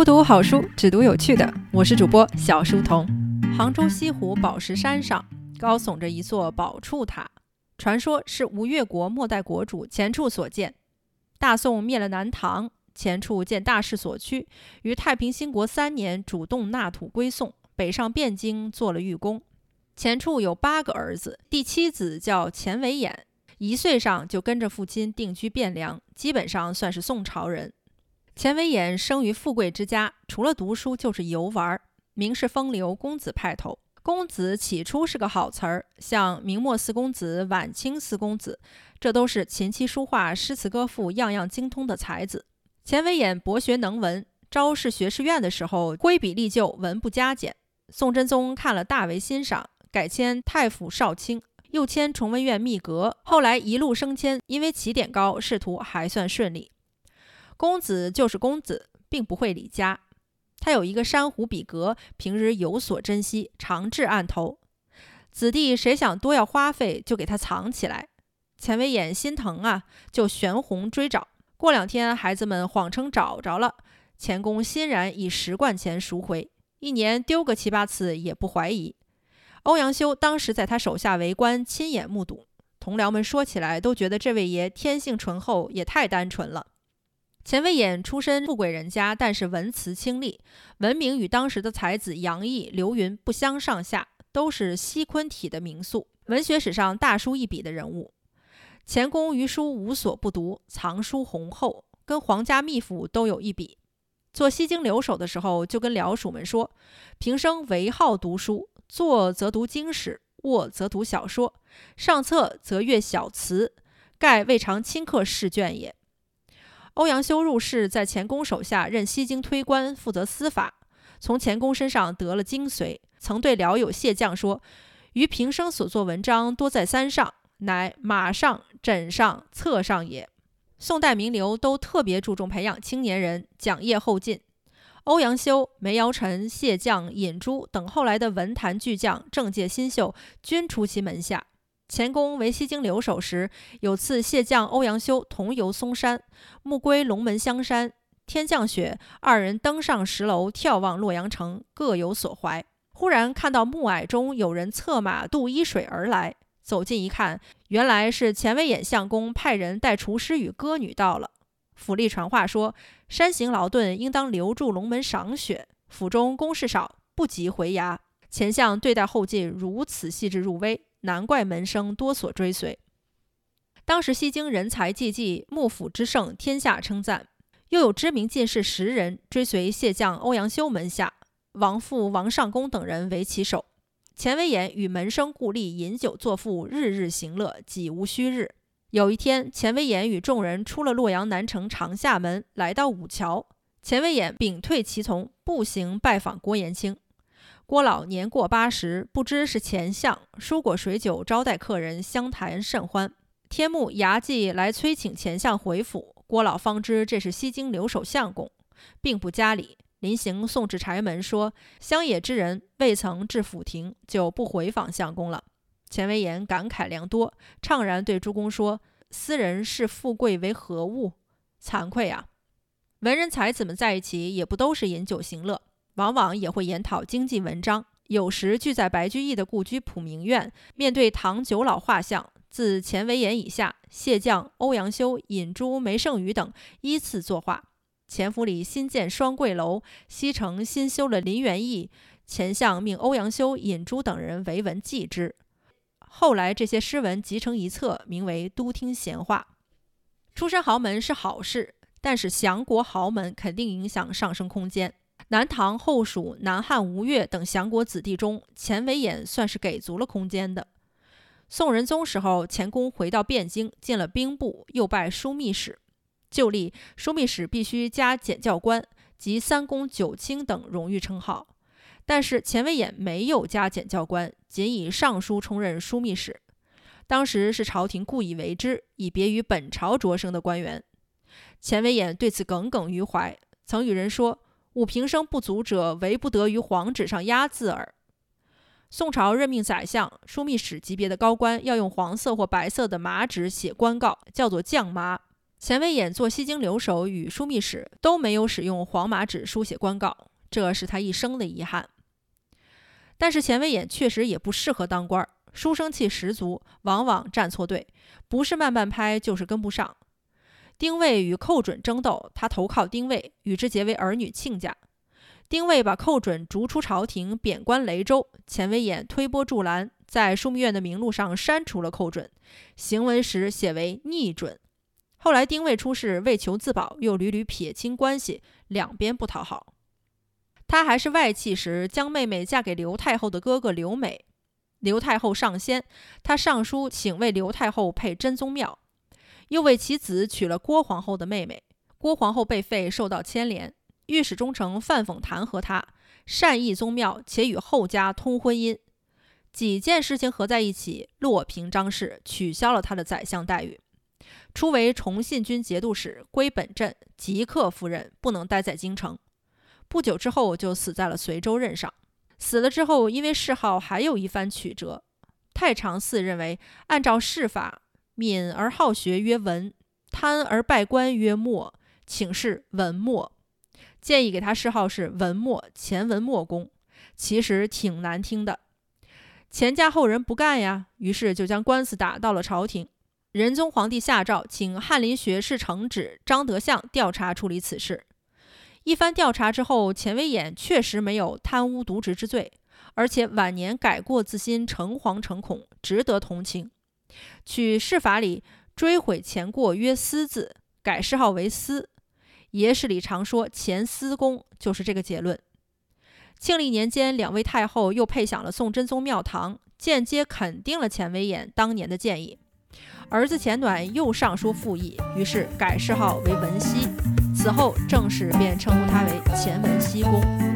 不读好书，只读有趣的。我是主播小书童。杭州西湖宝石山上高耸着一座宝柱塔，传说是吴越国末代国主钱处所建。大宋灭了南唐，钱处见大势所趋，于太平兴国三年主动纳土归宋，北上汴京做了御公。钱处有八个儿子，第七子叫钱维演，一岁上就跟着父亲定居汴梁，基本上算是宋朝人。钱维演生于富贵之家，除了读书就是游玩，名士风流，公子派头。公子起初是个好词儿，像明末四公子、晚清四公子，这都是琴棋书画、诗词歌赋样样精通的才子。钱维演博学能文，招式学士院的时候挥笔立就，文不加减。宋真宗看了大为欣赏，改迁太府少卿，又迁崇文院秘阁。后来一路升迁，因为起点高，仕途还算顺利。公子就是公子，并不会理家。他有一个珊瑚笔格，平日有所珍惜，常置案头。子弟谁想多要花费，就给他藏起来。钱威演心疼啊，就悬红追找。过两天，孩子们谎称找着了，钱公欣然以十贯钱赎回。一年丢个七八次也不怀疑。欧阳修当时在他手下为官，亲眼目睹。同僚们说起来都觉得这位爷天性醇厚，也太单纯了。钱维演出身富贵人家，但是文辞清丽，文明与当时的才子杨毅、刘云不相上下，都是西昆体的名宿，文学史上大书一笔的人物。钱公于书无所不读，藏书宏厚，跟皇家秘府都有一比。做西京留守的时候，就跟僚属们说：“平生唯好读书，坐则读经史，卧则读小说，上策则阅小词，盖未尝亲刻试卷也。”欧阳修入仕，在钱公手下任西京推官，负责司法。从钱公身上得了精髓，曾对僚友谢将说：“余平生所作文章，多在三上，乃马上、枕上、册上也。”宋代名流都特别注重培养青年人，讲业后进。欧阳修、梅尧臣、谢将、尹洙等后来的文坛巨匠、政界新秀，均出其门下。钱公为西京留守时，有次谢将欧阳修同游嵩山，暮归龙门香山，天降雪，二人登上石楼眺望洛阳城，各有所怀。忽然看到暮霭中有人策马渡伊水而来，走近一看，原来是钱维演相公派人带厨师与歌女到了。府吏传话说，山行劳顿，应当留住龙门赏雪。府中公事少，不及回衙。钱相对待后进如此细致入微。难怪门生多所追随。当时西京人才济济，幕府之盛，天下称赞。又有知名进士十人追随谢将欧阳修门下，王父、王尚公等人为其首。钱维演与门生故吏饮酒作赋，日日行乐，几无虚日。有一天，钱维演与众人出了洛阳南城长夏门，来到五桥，钱维演屏退其从，步行拜访郭延清。郭老年过八十，不知是钱相，蔬果水酒招待客人，相谈甚欢。天幕衙记来催请钱相回府，郭老方知这是西京留守相公，并不加礼。临行送至柴门，说乡野之人未曾至府庭，就不回访相公了。钱维演感慨良多，怅然对诸公说：“斯人视富贵为何物？惭愧啊！文人才子们在一起，也不都是饮酒行乐。”往往也会研讨经济文章，有时聚在白居易的故居普明院，面对唐九老画像，自钱维演以下，谢将、欧阳修、尹洙、梅圣宇等依次作画。钱府里新建双桂楼，西城新修了林园驿，钱相命欧阳修、尹洙等人为文记之。后来这些诗文集成一册，名为《都听闲话》。出身豪门是好事，但是降国豪门肯定影响上升空间。南唐、后蜀、南汉、吴越等降国子弟中，钱维演算是给足了空间的。宋仁宗时候，钱公回到汴京，进了兵部，又拜枢密使。旧历枢密使必须加检校官及三公九卿等荣誉称号，但是钱维演没有加检校官，仅以尚书充任枢密使。当时是朝廷故意为之，以别于本朝擢升的官员。钱维演对此耿耿于怀，曾与人说。吾平生不足者，唯不得于黄纸上压字耳。宋朝任命宰相、枢密使级别的高官，要用黄色或白色的麻纸写官告，叫做将麻。钱维演做西京留守与枢密使都没有使用黄马纸书写官告，这是他一生的遗憾。但是钱维演确实也不适合当官，书生气十足，往往站错队，不是慢半拍就是跟不上。丁谓与寇准争斗，他投靠丁谓，与之结为儿女亲家。丁谓把寇准逐出朝廷，贬官雷州。钱维演推波助澜，在枢密院的名录上删除了寇准，行文时写为逆准。后来丁谓出事，为求自保，又屡屡撇清关系，两边不讨好。他还是外戚时，将妹妹嫁给刘太后的哥哥刘美。刘太后上仙，他上书请为刘太后配真宗庙，又为其子娶了郭皇后的妹妹。郭皇后被废，受到牵连。御史中丞范讽弹劾他善意宗庙，且与后家通婚姻。几件事情合在一起，落平张氏，取消了他的宰相待遇。初为崇信军节度使，归本镇，即刻赴任，不能待在京城。不久之后，就死在了随州任上。死了之后，因为谥号还有一番曲折。太常寺认为，按照谥法，敏而好学曰文，贪而拜官曰墨，请示文墨，建议给他谥号是文墨，钱文墨公。其实挺难听的。钱家后人不干呀，于是就将官司打到了朝廷。仁宗皇帝下诏，请翰林学士承旨张德相调查处理此事。一番调查之后，钱维演确实没有贪污渎职之罪，而且晚年改过自新，诚惶诚恐，值得同情。取谥法里追悔前过曰思字，改谥号为思。野史里常说钱思公，就是这个结论。庆历年间，两位太后又配享了宋真宗庙堂，间接肯定了钱维演当年的建议。儿子钱暖又上书复议，于是改谥号为文熙。此后，正式便称呼他为钱文熙公。